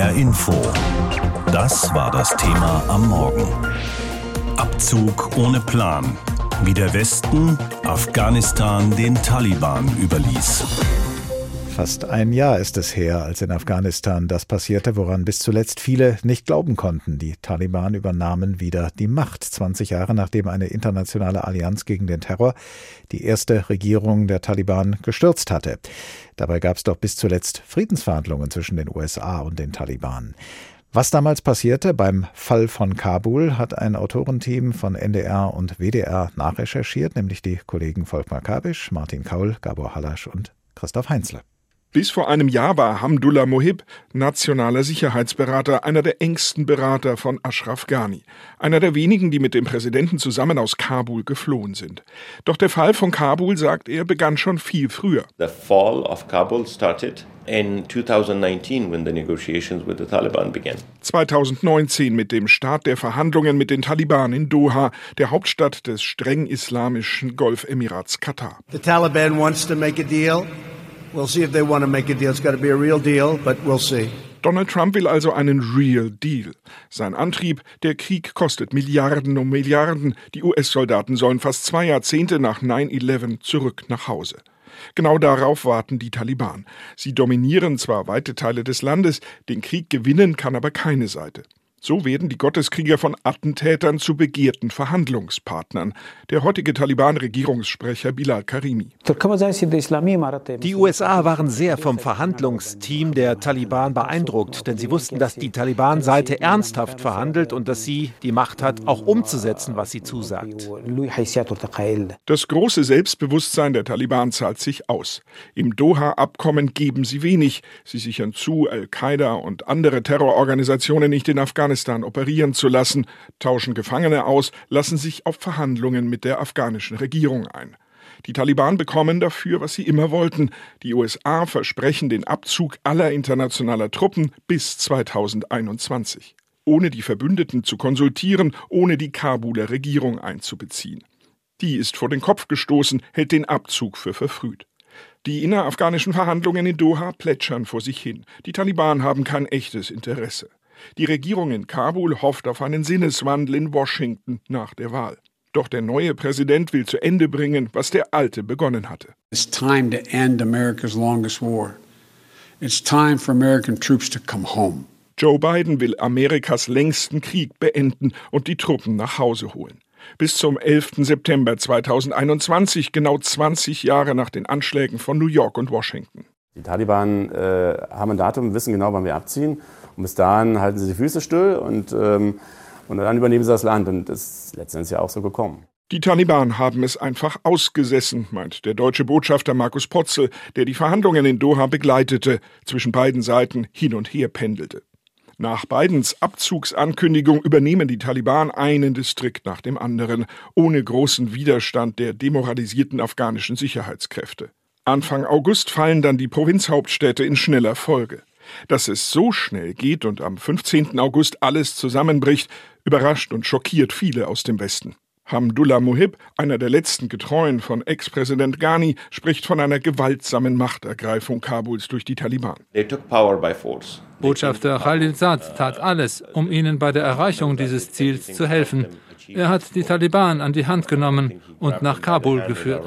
HR Info. Das war das Thema am Morgen. Abzug ohne Plan. Wie der Westen Afghanistan den Taliban überließ. Fast ein Jahr ist es her, als in Afghanistan das passierte, woran bis zuletzt viele nicht glauben konnten. Die Taliban übernahmen wieder die Macht, 20 Jahre nachdem eine internationale Allianz gegen den Terror die erste Regierung der Taliban gestürzt hatte. Dabei gab es doch bis zuletzt Friedensverhandlungen zwischen den USA und den Taliban. Was damals passierte beim Fall von Kabul, hat ein Autorenteam von NDR und WDR nachrecherchiert, nämlich die Kollegen Volkmar Kabisch, Martin Kaul, Gabor Hallasch und Christoph Heinzle. Bis vor einem Jahr war Hamdullah Mohib nationaler Sicherheitsberater, einer der engsten Berater von Ashraf Ghani, einer der wenigen, die mit dem Präsidenten zusammen aus Kabul geflohen sind. Doch der Fall von Kabul, sagt er, begann schon viel früher. The fall of Kabul started in 2019 when the negotiations with the Taliban began. 2019 mit dem Start der Verhandlungen mit den Taliban in Doha, der Hauptstadt des streng islamischen Golfemirats Katar. The Taliban wants to make a deal. We'll see if they want to make a deal. It's got to be a real deal, but we'll see. Donald Trump will also einen Real Deal. Sein Antrieb, der Krieg kostet Milliarden um Milliarden. Die US-Soldaten sollen fast zwei Jahrzehnte nach 9-11 zurück nach Hause. Genau darauf warten die Taliban. Sie dominieren zwar weite Teile des Landes, den Krieg gewinnen kann aber keine Seite. So werden die Gotteskrieger von Attentätern zu begehrten Verhandlungspartnern. Der heutige Taliban-Regierungssprecher Bilal Karimi. Die USA waren sehr vom Verhandlungsteam der Taliban beeindruckt, denn sie wussten, dass die Taliban-Seite ernsthaft verhandelt und dass sie die Macht hat, auch umzusetzen, was sie zusagt. Das große Selbstbewusstsein der Taliban zahlt sich aus. Im Doha-Abkommen geben sie wenig. Sie sichern zu, Al-Qaida und andere Terrororganisationen nicht in Afghanistan Afghanistan operieren zu lassen, tauschen Gefangene aus, lassen sich auf Verhandlungen mit der afghanischen Regierung ein. Die Taliban bekommen dafür, was sie immer wollten. Die USA versprechen den Abzug aller internationaler Truppen bis 2021, ohne die Verbündeten zu konsultieren, ohne die Kabuler Regierung einzubeziehen. Die ist vor den Kopf gestoßen, hält den Abzug für verfrüht. Die innerafghanischen Verhandlungen in Doha plätschern vor sich hin. Die Taliban haben kein echtes Interesse. Die Regierung in Kabul hofft auf einen Sinneswandel in Washington nach der Wahl. Doch der neue Präsident will zu Ende bringen, was der alte begonnen hatte. It's time to end America's longest war. It's time for American troops to come home. Joe Biden will Amerikas längsten Krieg beenden und die Truppen nach Hause holen. Bis zum 11. September 2021, genau 20 Jahre nach den Anschlägen von New York und Washington. Die Taliban äh, haben ein Datum, wissen genau, wann wir abziehen. Und bis dahin halten sie die Füße still und, ähm, und dann übernehmen sie das Land. Und das ist letztendlich ja auch so gekommen. Die Taliban haben es einfach ausgesessen, meint der deutsche Botschafter Markus Potzel, der die Verhandlungen in Doha begleitete, zwischen beiden Seiten hin und her pendelte. Nach Bidens Abzugsankündigung übernehmen die Taliban einen Distrikt nach dem anderen, ohne großen Widerstand der demoralisierten afghanischen Sicherheitskräfte. Anfang August fallen dann die Provinzhauptstädte in schneller Folge. Dass es so schnell geht und am 15. August alles zusammenbricht, überrascht und schockiert viele aus dem Westen. Hamdullah Mohib, einer der letzten Getreuen von Ex-Präsident Ghani, spricht von einer gewaltsamen Machtergreifung Kabuls durch die Taliban. Botschafter Khalilzad tat alles, um ihnen bei der Erreichung dieses Ziels zu helfen. Er hat die Taliban an die Hand genommen und nach Kabul geführt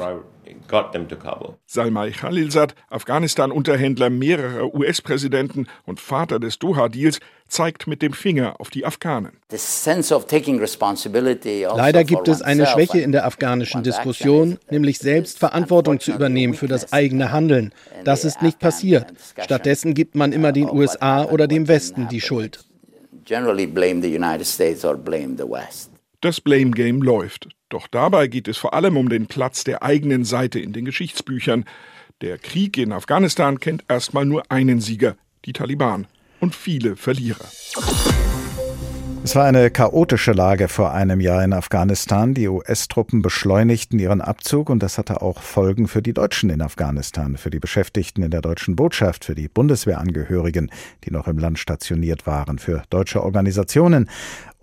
got them to Kabul. Salmai Khalilzad, Afghanistan-Unterhändler mehrerer US-Präsidenten und Vater des Doha-Deals, zeigt mit dem Finger auf die Afghanen. Also Leider gibt es eine Schwäche in der afghanischen Diskussion, nämlich selbst Verantwortung zu übernehmen für das eigene Handeln. Das ist nicht passiert. Stattdessen gibt man immer den USA oder dem Westen die Schuld. Das Blame Game läuft. Doch dabei geht es vor allem um den Platz der eigenen Seite in den Geschichtsbüchern. Der Krieg in Afghanistan kennt erstmal nur einen Sieger, die Taliban, und viele Verlierer. Es war eine chaotische Lage vor einem Jahr in Afghanistan. Die US-Truppen beschleunigten ihren Abzug und das hatte auch Folgen für die Deutschen in Afghanistan, für die Beschäftigten in der deutschen Botschaft, für die Bundeswehrangehörigen, die noch im Land stationiert waren, für deutsche Organisationen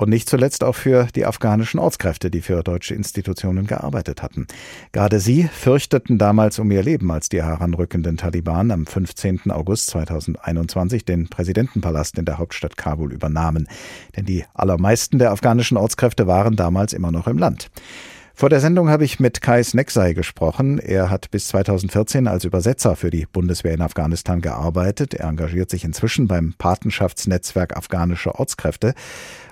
Und nicht zuletzt auch für die afghanischen Ortskräfte, die für deutsche Institutionen gearbeitet hatten. Gerade sie fürchteten damals um ihr Leben, als die heranrückenden Taliban am 15. August 2021 den Präsidentenpalast in der Hauptstadt Kabul übernahmen. Denn die allermeisten der afghanischen Ortskräfte waren damals immer noch im Land. Vor der Sendung habe ich mit Kai Sneksai gesprochen. Er hat bis 2014 als Übersetzer für die Bundeswehr in Afghanistan gearbeitet. Er engagiert sich inzwischen beim Patenschaftsnetzwerk afghanische Ortskräfte.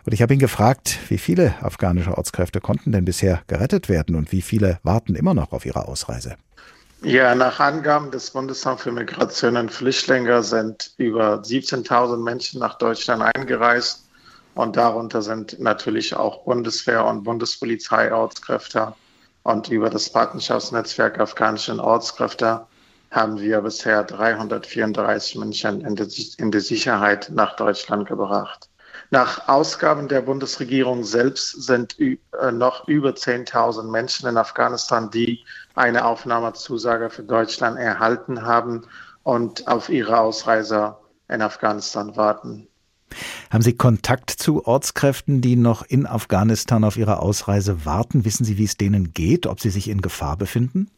Und ich habe ihn gefragt, wie viele afghanische Ortskräfte konnten denn bisher gerettet werden und wie viele warten immer noch auf ihre Ausreise? Ja, nach Angaben des Bundesamts für Migration und Flüchtlinge sind über 17.000 Menschen nach Deutschland eingereist. Und darunter sind natürlich auch Bundeswehr und Bundespolizei Ortskräfte. Und über das Partnerschaftsnetzwerk afghanischen Ortskräfte haben wir bisher 334 Menschen in die, in die Sicherheit nach Deutschland gebracht. Nach Ausgaben der Bundesregierung selbst sind äh, noch über 10.000 Menschen in Afghanistan, die eine Aufnahmezusage für Deutschland erhalten haben und auf ihre Ausreise in Afghanistan warten. Haben Sie Kontakt zu Ortskräften, die noch in Afghanistan auf ihre Ausreise warten? Wissen Sie, wie es denen geht, ob sie sich in Gefahr befinden?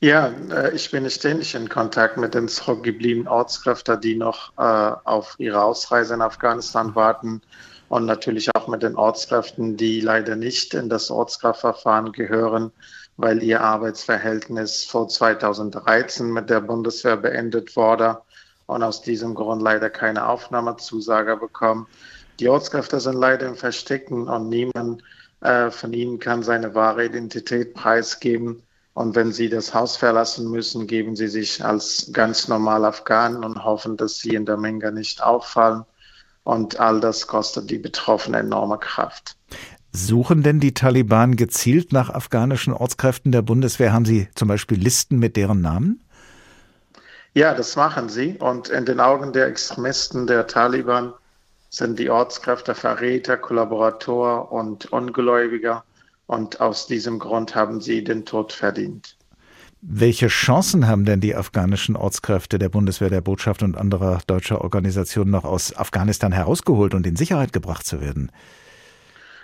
Ja, äh, ich bin ständig in Kontakt mit den zurückgebliebenen Ortskräften, die noch äh, auf ihre Ausreise in Afghanistan warten und natürlich auch mit den Ortskräften, die leider nicht in das Ortskraftverfahren gehören, weil ihr Arbeitsverhältnis vor 2013 mit der Bundeswehr beendet wurde und aus diesem Grund leider keine Aufnahmezusage bekommen. Die Ortskräfte sind leider im Verstecken und niemand äh, von ihnen kann seine wahre Identität preisgeben. Und wenn sie das Haus verlassen müssen, geben sie sich als ganz normal Afghanen und hoffen, dass sie in der Menge nicht auffallen. Und all das kostet die Betroffenen enorme Kraft. Suchen denn die Taliban gezielt nach afghanischen Ortskräften der Bundeswehr? Haben Sie zum Beispiel Listen mit deren Namen? Ja, das machen sie. Und in den Augen der Extremisten der Taliban sind die Ortskräfte Verräter, Kollaborator und Ungläubiger. Und aus diesem Grund haben sie den Tod verdient. Welche Chancen haben denn die afghanischen Ortskräfte der Bundeswehr, der Botschaft und anderer deutscher Organisationen noch aus Afghanistan herausgeholt und in Sicherheit gebracht zu werden?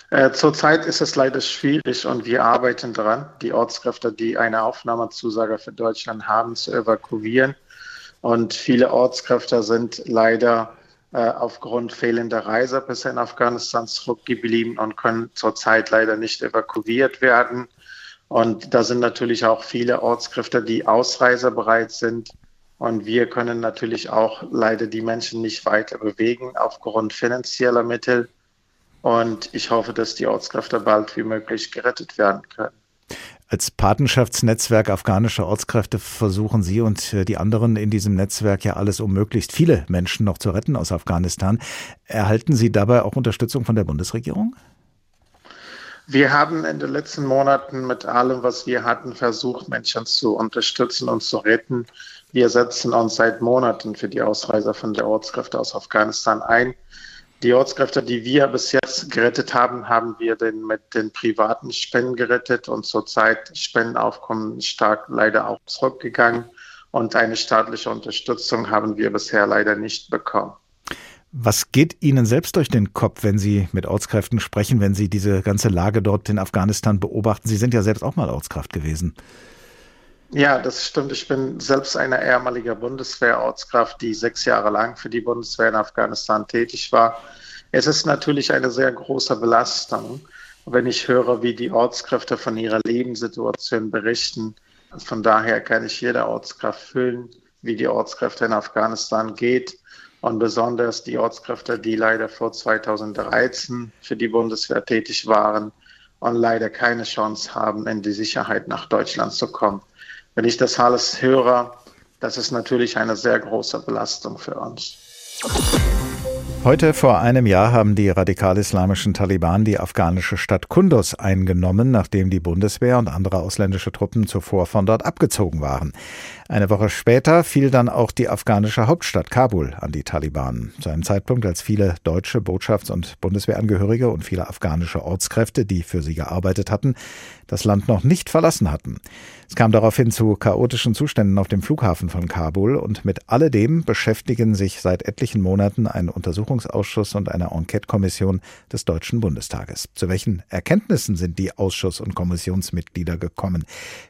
Äh, zurzeit ist es leider schwierig und wir arbeiten daran, die Ortskräfte, die eine Aufnahmezusage für Deutschland haben, zu evakuieren. Und viele Ortskräfte sind leider äh, aufgrund fehlender Reisepässe in Afghanistan zurückgeblieben und können zurzeit leider nicht evakuiert werden. Und da sind natürlich auch viele Ortskräfte, die ausreisebereit sind. Und wir können natürlich auch leider die Menschen nicht weiter bewegen aufgrund finanzieller Mittel. Und ich hoffe, dass die Ortskräfte bald wie möglich gerettet werden können. Als Patenschaftsnetzwerk afghanischer Ortskräfte versuchen Sie und äh, die anderen in diesem Netzwerk ja alles, um möglichst viele Menschen noch zu retten aus Afghanistan. Erhalten Sie dabei auch Unterstützung von der Bundesregierung? Wir haben in den letzten Monaten mit allem, was wir hatten, versucht, Menschen zu unterstützen und zu retten. Wir setzen uns seit Monaten für die Ausreise von der Ortskräfte aus Afghanistan ein. Die Ortskräfte, die wir bis jetzt gerettet haben, haben wir denn mit den privaten Spenden gerettet und zurzeit Spendenaufkommen stark leider auch zurückgegangen und eine staatliche Unterstützung haben wir bisher leider nicht bekommen. Was geht Ihnen selbst durch den Kopf, wenn Sie mit Ortskräften sprechen, wenn Sie diese ganze Lage dort in Afghanistan beobachten? Sie sind ja selbst auch mal Ortskraft gewesen. Ja, das stimmt. Ich bin selbst eine ehemalige Bundeswehrortskraft, die sechs Jahre lang für die Bundeswehr in Afghanistan tätig war. Es ist natürlich eine sehr große Belastung, wenn ich höre, wie die Ortskräfte von ihrer Lebenssituation berichten. Von daher kann ich jede Ortskraft fühlen, wie die Ortskräfte in Afghanistan geht. Und besonders die Ortskräfte, die leider vor 2013 für die Bundeswehr tätig waren und leider keine Chance haben, in die Sicherheit nach Deutschland zu kommen. Wenn ich das alles höre, das ist natürlich eine sehr große Belastung für uns. Heute vor einem Jahr haben die radikal-islamischen Taliban die afghanische Stadt Kunduz eingenommen, nachdem die Bundeswehr und andere ausländische Truppen zuvor von dort abgezogen waren. Eine Woche später fiel dann auch die afghanische Hauptstadt Kabul an die Taliban. Zu einem Zeitpunkt, als viele deutsche Botschafts- und Bundeswehrangehörige und viele afghanische Ortskräfte, die für sie gearbeitet hatten, das Land noch nicht verlassen hatten. Es kam daraufhin zu chaotischen Zuständen auf dem Flughafen von Kabul und mit alledem beschäftigen sich seit etlichen Monaten ein Untersuchungsausschuss und eine Enquete-Kommission des Deutschen Bundestages. Zu welchen Erkenntnissen sind die Ausschuss- und Kommissionsmitglieder gekommen?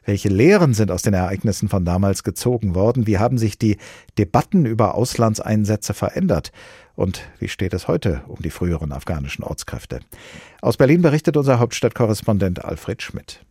Welche Lehren sind aus den Ereignissen von damals gezogen worden? Wie haben sich die Debatten über Auslandseinsätze verändert? Und wie steht es heute um die früheren afghanischen Ortskräfte? Aus Berlin berichtet unser Hauptstadtkorrespondent Alfred Schmidt.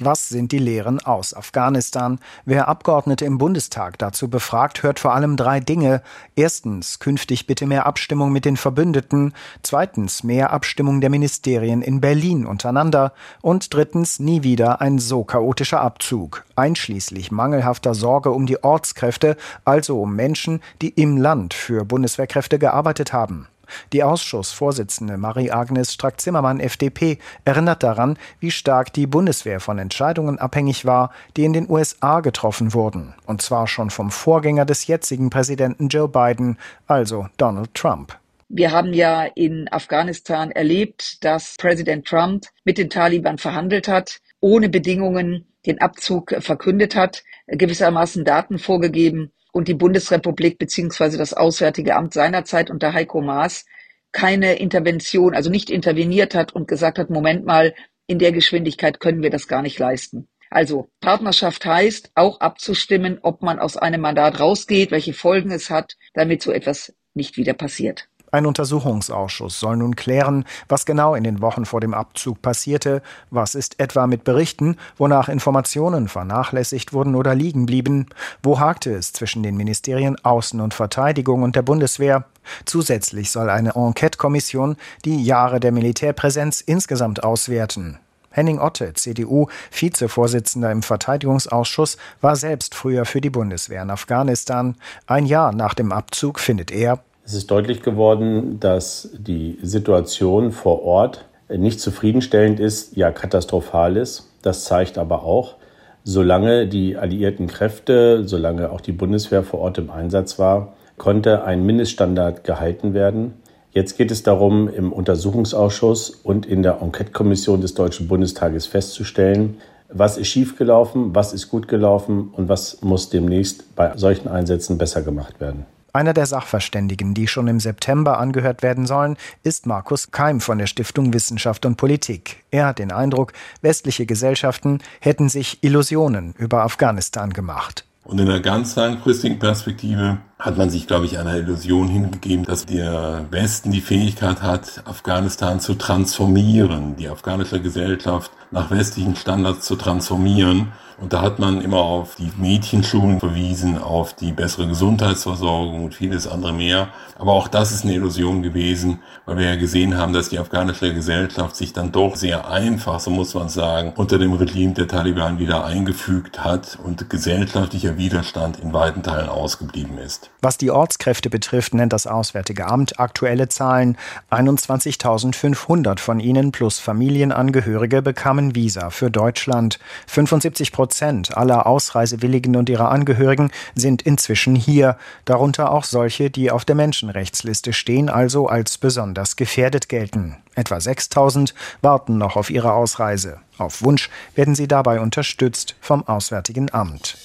Was sind die Lehren aus Afghanistan? Wer Abgeordnete im Bundestag dazu befragt, hört vor allem drei Dinge. Erstens, künftig bitte mehr Abstimmung mit den Verbündeten. Zweitens, mehr Abstimmung der Ministerien in Berlin untereinander. Und drittens, nie wieder ein so chaotischer Abzug, einschließlich mangelhafter Sorge um die Ortskräfte, also um Menschen, die im Land für Bundeswehrkräfte gearbeitet haben. Die Ausschussvorsitzende Marie-Agnes Strack-Zimmermann, FDP, erinnert daran, wie stark die Bundeswehr von Entscheidungen abhängig war, die in den USA getroffen wurden. Und zwar schon vom Vorgänger des jetzigen Präsidenten Joe Biden, also Donald Trump. Wir haben ja in Afghanistan erlebt, dass Präsident Trump mit den Taliban verhandelt hat, ohne Bedingungen den Abzug verkündet hat, gewissermaßen Daten vorgegeben und die Bundesrepublik beziehungsweise das Auswärtige Amt seinerzeit unter Heiko Maas keine Intervention, also nicht interveniert hat und gesagt hat, Moment mal, in der Geschwindigkeit können wir das gar nicht leisten. Also Partnerschaft heißt auch abzustimmen, ob man aus einem Mandat rausgeht, welche Folgen es hat, damit so etwas nicht wieder passiert. Ein Untersuchungsausschuss soll nun klären, was genau in den Wochen vor dem Abzug passierte, was ist etwa mit Berichten, wonach Informationen vernachlässigt wurden oder liegen blieben, wo hakte es zwischen den Ministerien Außen- und Verteidigung und der Bundeswehr. Zusätzlich soll eine Enquete-Kommission die Jahre der Militärpräsenz insgesamt auswerten. Henning Otte, CDU, Vizevorsitzender im Verteidigungsausschuss, war selbst früher für die Bundeswehr in Afghanistan. Ein Jahr nach dem Abzug findet er, es ist deutlich geworden, dass die Situation vor Ort nicht zufriedenstellend ist, ja katastrophal ist. Das zeigt aber auch, solange die alliierten Kräfte, solange auch die Bundeswehr vor Ort im Einsatz war, konnte ein Mindeststandard gehalten werden. Jetzt geht es darum, im Untersuchungsausschuss und in der Enquete-Kommission des Deutschen Bundestages festzustellen, was ist schiefgelaufen, was ist gut gelaufen und was muss demnächst bei solchen Einsätzen besser gemacht werden. Einer der Sachverständigen, die schon im September angehört werden sollen, ist Markus Keim von der Stiftung Wissenschaft und Politik. Er hat den Eindruck, westliche Gesellschaften hätten sich Illusionen über Afghanistan gemacht. Und in einer ganz langfristigen Perspektive hat man sich, glaube ich, einer Illusion hingegeben, dass der Westen die Fähigkeit hat, Afghanistan zu transformieren, die afghanische Gesellschaft nach westlichen Standards zu transformieren. Und da hat man immer auf die Mädchenschulen verwiesen, auf die bessere Gesundheitsversorgung und vieles andere mehr. Aber auch das ist eine Illusion gewesen, weil wir ja gesehen haben, dass die afghanische Gesellschaft sich dann doch sehr einfach, so muss man sagen, unter dem Regime der Taliban wieder eingefügt hat und gesellschaftlicher Widerstand in weiten Teilen ausgeblieben ist. Was die Ortskräfte betrifft, nennt das Auswärtige Amt aktuelle Zahlen. 21.500 von ihnen plus Familienangehörige bekamen Visa für Deutschland. 75 Prozent aller Ausreisewilligen und ihrer Angehörigen sind inzwischen hier, darunter auch solche, die auf der Menschenrechtsliste stehen, also als besonders gefährdet gelten. Etwa 6000 warten noch auf ihre Ausreise. Auf Wunsch werden sie dabei unterstützt vom Auswärtigen Amt.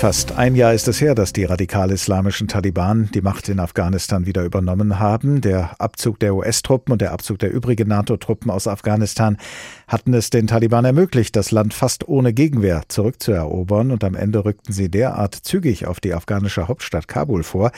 Fast ein Jahr ist es her, dass die radikal-islamischen Taliban die Macht in Afghanistan wieder übernommen haben. Der Abzug der US-Truppen und der Abzug der übrigen NATO-Truppen aus Afghanistan hatten es den Taliban ermöglicht, das Land fast ohne Gegenwehr zurückzuerobern. Und am Ende rückten sie derart zügig auf die afghanische Hauptstadt Kabul vor,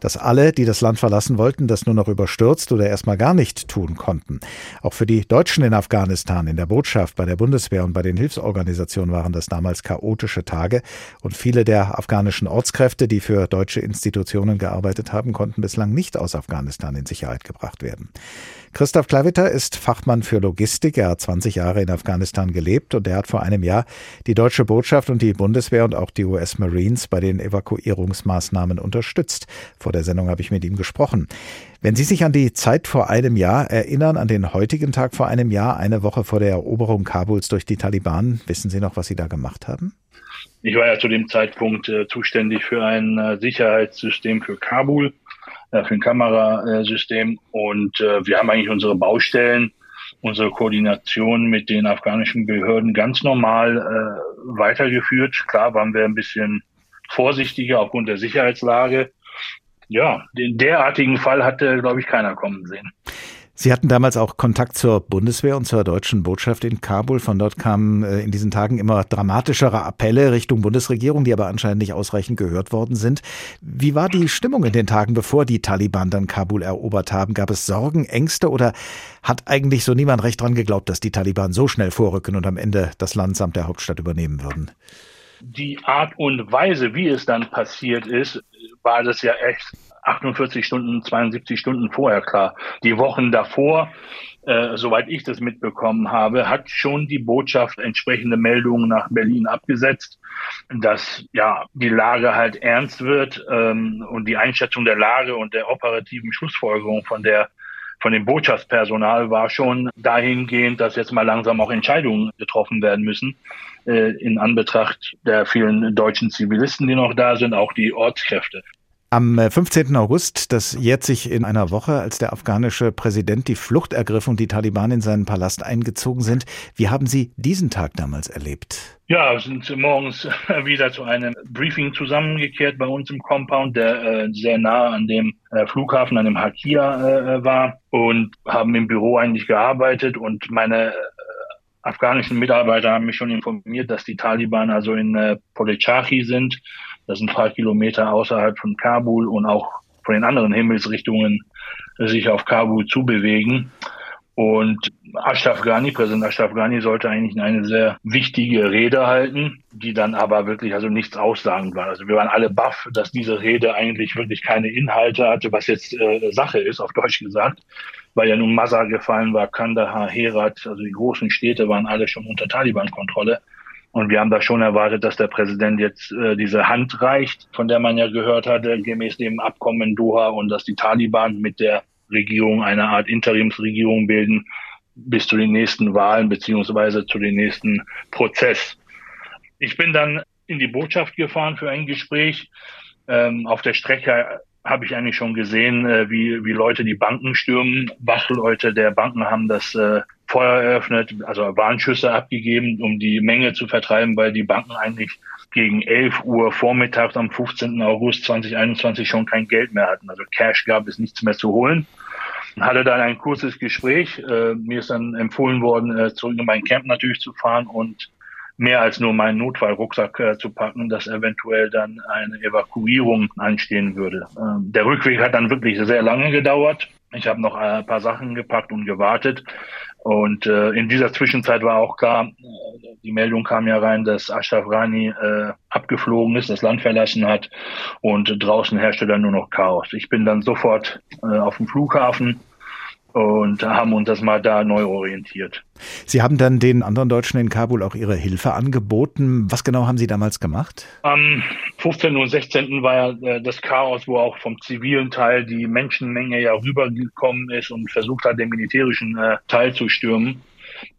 dass alle, die das Land verlassen wollten, das nur noch überstürzt oder erstmal gar nicht tun konnten. Auch für die Deutschen in Afghanistan, in der Botschaft, bei der Bundeswehr und bei den Hilfsorganisationen waren das damals chaotische Tage und viele der afghanischen Ortskräfte, die für deutsche Institutionen gearbeitet haben, konnten bislang nicht aus Afghanistan in Sicherheit gebracht werden. Christoph Klaviter ist Fachmann für Logistik. Er hat 20 Jahre in Afghanistan gelebt und er hat vor einem Jahr die deutsche Botschaft und die Bundeswehr und auch die US Marines bei den Evakuierungsmaßnahmen unterstützt. Vor der Sendung habe ich mit ihm gesprochen. Wenn Sie sich an die Zeit vor einem Jahr erinnern, an den heutigen Tag vor einem Jahr, eine Woche vor der Eroberung Kabuls durch die Taliban, wissen Sie noch, was Sie da gemacht haben? Ich war ja zu dem Zeitpunkt äh, zuständig für ein äh, Sicherheitssystem für Kabul, äh, für ein Kamerasystem. Und äh, wir haben eigentlich unsere Baustellen, unsere Koordination mit den afghanischen Behörden ganz normal äh, weitergeführt. Klar waren wir ein bisschen vorsichtiger aufgrund der Sicherheitslage. Ja, den derartigen Fall hatte, glaube ich, keiner kommen sehen. Sie hatten damals auch Kontakt zur Bundeswehr und zur deutschen Botschaft in Kabul. Von dort kamen äh, in diesen Tagen immer dramatischere Appelle Richtung Bundesregierung, die aber anscheinend nicht ausreichend gehört worden sind. Wie war die Stimmung in den Tagen, bevor die Taliban dann Kabul erobert haben? Gab es Sorgen, Ängste oder hat eigentlich so niemand recht dran geglaubt, dass die Taliban so schnell vorrücken und am Ende das Land samt der Hauptstadt übernehmen würden? Die Art und Weise, wie es dann passiert ist, war das ja echt 48 Stunden, 72 Stunden vorher klar. Die Wochen davor, äh, soweit ich das mitbekommen habe, hat schon die Botschaft entsprechende Meldungen nach Berlin abgesetzt, dass ja die Lage halt ernst wird ähm, und die Einschätzung der Lage und der operativen Schlussfolgerung von der von dem Botschaftspersonal war schon dahingehend, dass jetzt mal langsam auch Entscheidungen getroffen werden müssen äh, in Anbetracht der vielen deutschen Zivilisten, die noch da sind, auch die Ortskräfte. Am 15. Äh, August, das jährt sich in einer Woche, als der afghanische Präsident die Flucht ergriff und die Taliban in seinen Palast eingezogen sind. Wie haben Sie diesen Tag damals erlebt? Ja, sind morgens wieder zu einem Briefing zusammengekehrt bei uns im Compound, der äh, sehr nah an dem äh, Flughafen, an dem Hakia äh, war und haben im Büro eigentlich gearbeitet und meine äh, afghanischen Mitarbeiter haben mich schon informiert, dass die Taliban also in äh, Polichachi sind das sind paar Kilometer außerhalb von Kabul und auch von den anderen Himmelsrichtungen sich auf Kabul zubewegen. Und Ashraf Ghani, Präsident Ashraf Ghani, sollte eigentlich eine sehr wichtige Rede halten, die dann aber wirklich also nichts aussagend war. Also wir waren alle baff, dass diese Rede eigentlich wirklich keine Inhalte hatte, was jetzt äh, Sache ist, auf Deutsch gesagt, weil ja nun Mazar gefallen war, Kandahar, Herat, also die großen Städte waren alle schon unter Taliban-Kontrolle. Und wir haben da schon erwartet, dass der Präsident jetzt äh, diese Hand reicht, von der man ja gehört hatte, gemäß dem Abkommen in Doha und dass die Taliban mit der Regierung eine Art Interimsregierung bilden bis zu den nächsten Wahlen beziehungsweise zu dem nächsten Prozess. Ich bin dann in die Botschaft gefahren für ein Gespräch. Ähm, auf der Strecke habe ich eigentlich schon gesehen, äh, wie, wie Leute die Banken stürmen. Wachleute der Banken haben das äh, Feuer eröffnet, also Warnschüsse abgegeben, um die Menge zu vertreiben, weil die Banken eigentlich gegen 11 Uhr vormittags am 15. August 2021 schon kein Geld mehr hatten. Also Cash gab es nichts mehr zu holen. Hatte dann ein kurzes Gespräch. Äh, mir ist dann empfohlen worden, äh, zurück in mein Camp natürlich zu fahren und mehr als nur meinen Notfallrucksack äh, zu packen, dass eventuell dann eine Evakuierung anstehen würde. Ähm, der Rückweg hat dann wirklich sehr lange gedauert. Ich habe noch ein paar Sachen gepackt und gewartet. Und äh, in dieser Zwischenzeit war auch klar, die Meldung kam ja rein, dass Ashraf Rani äh, abgeflogen ist, das Land verlassen hat und draußen herrschte dann nur noch Chaos. Ich bin dann sofort äh, auf dem Flughafen und haben uns das mal da neu orientiert. Sie haben dann den anderen Deutschen in Kabul auch Ihre Hilfe angeboten. Was genau haben Sie damals gemacht? Am 15. und 16. war ja äh, das Chaos, wo auch vom zivilen Teil die Menschenmenge ja rübergekommen ist und versucht hat, den militärischen äh, Teil zu stürmen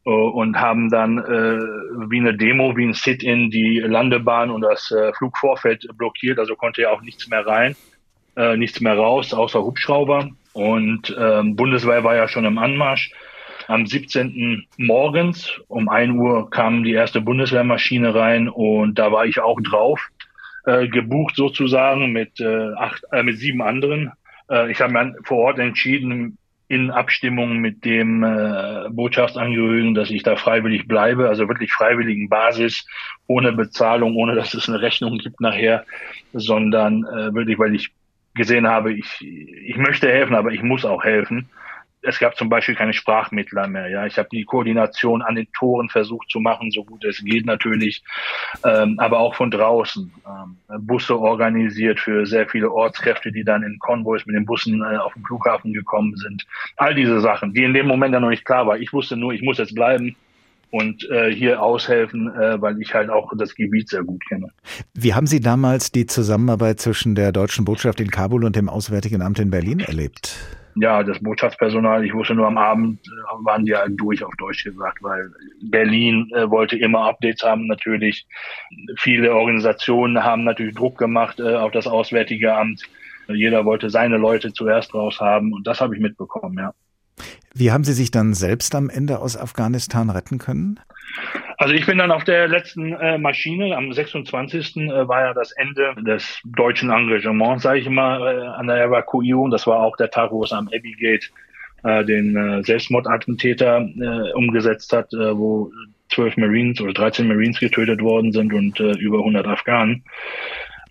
äh, und haben dann äh, wie eine Demo, wie ein Sit-in die Landebahn und das äh, Flugvorfeld blockiert, also konnte ja auch nichts mehr rein, äh, nichts mehr raus, außer Hubschrauber. Und ähm, Bundeswehr war ja schon im Anmarsch. Am 17. morgens um 1 Uhr kam die erste Bundeswehrmaschine rein und da war ich auch drauf, äh, gebucht sozusagen mit, äh, acht, äh, mit sieben anderen. Äh, ich habe mir vor Ort entschieden, in Abstimmung mit dem äh, Botschaftsangehörigen, dass ich da freiwillig bleibe, also wirklich freiwilligen Basis, ohne Bezahlung, ohne dass es eine Rechnung gibt nachher, sondern äh, wirklich, weil ich gesehen habe, ich, ich möchte helfen, aber ich muss auch helfen. Es gab zum Beispiel keine Sprachmittler mehr. Ja, ich habe die Koordination an den Toren versucht zu machen, so gut es geht natürlich, ähm, aber auch von draußen. Ähm, Busse organisiert für sehr viele Ortskräfte, die dann in Konvois mit den Bussen äh, auf den Flughafen gekommen sind. All diese Sachen, die in dem Moment dann noch nicht klar war. Ich wusste nur, ich muss jetzt bleiben und äh, hier aushelfen, äh, weil ich halt auch das Gebiet sehr gut kenne. Wie haben Sie damals die Zusammenarbeit zwischen der deutschen Botschaft in Kabul und dem Auswärtigen Amt in Berlin erlebt? ja, das Botschaftspersonal, ich wusste nur am Abend, äh, waren die halt durch auf Deutsch gesagt, weil Berlin äh, wollte immer Updates haben natürlich. Viele Organisationen haben natürlich Druck gemacht äh, auf das Auswärtige Amt. Jeder wollte seine Leute zuerst raus haben und das habe ich mitbekommen, ja. Wie haben Sie sich dann selbst am Ende aus Afghanistan retten können? Also ich bin dann auf der letzten äh, Maschine, am 26. Äh, war ja das Ende des deutschen Engagements, sage ich mal, äh, an der Evakuierung. Das war auch der Tag, wo es am Abbey Gate äh, den äh, Selbstmordattentäter äh, umgesetzt hat, wo zwölf Marines oder 13 Marines getötet worden sind und über 100 Afghanen.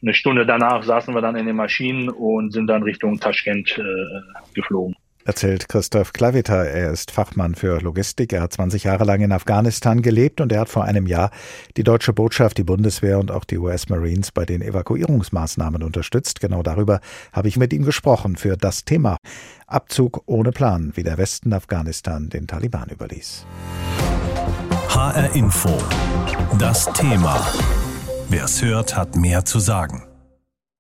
Eine Stunde danach saßen wir dann in den Maschinen und sind dann Richtung Taschkent geflogen erzählt Christoph Klavita. Er ist Fachmann für Logistik. Er hat 20 Jahre lang in Afghanistan gelebt und er hat vor einem Jahr die deutsche Botschaft, die Bundeswehr und auch die US Marines bei den Evakuierungsmaßnahmen unterstützt. Genau darüber habe ich mit ihm gesprochen für das Thema Abzug ohne Plan, wie der Westen Afghanistan den Taliban überließ. HR Info. Das Thema. Wer es hört, hat mehr zu sagen.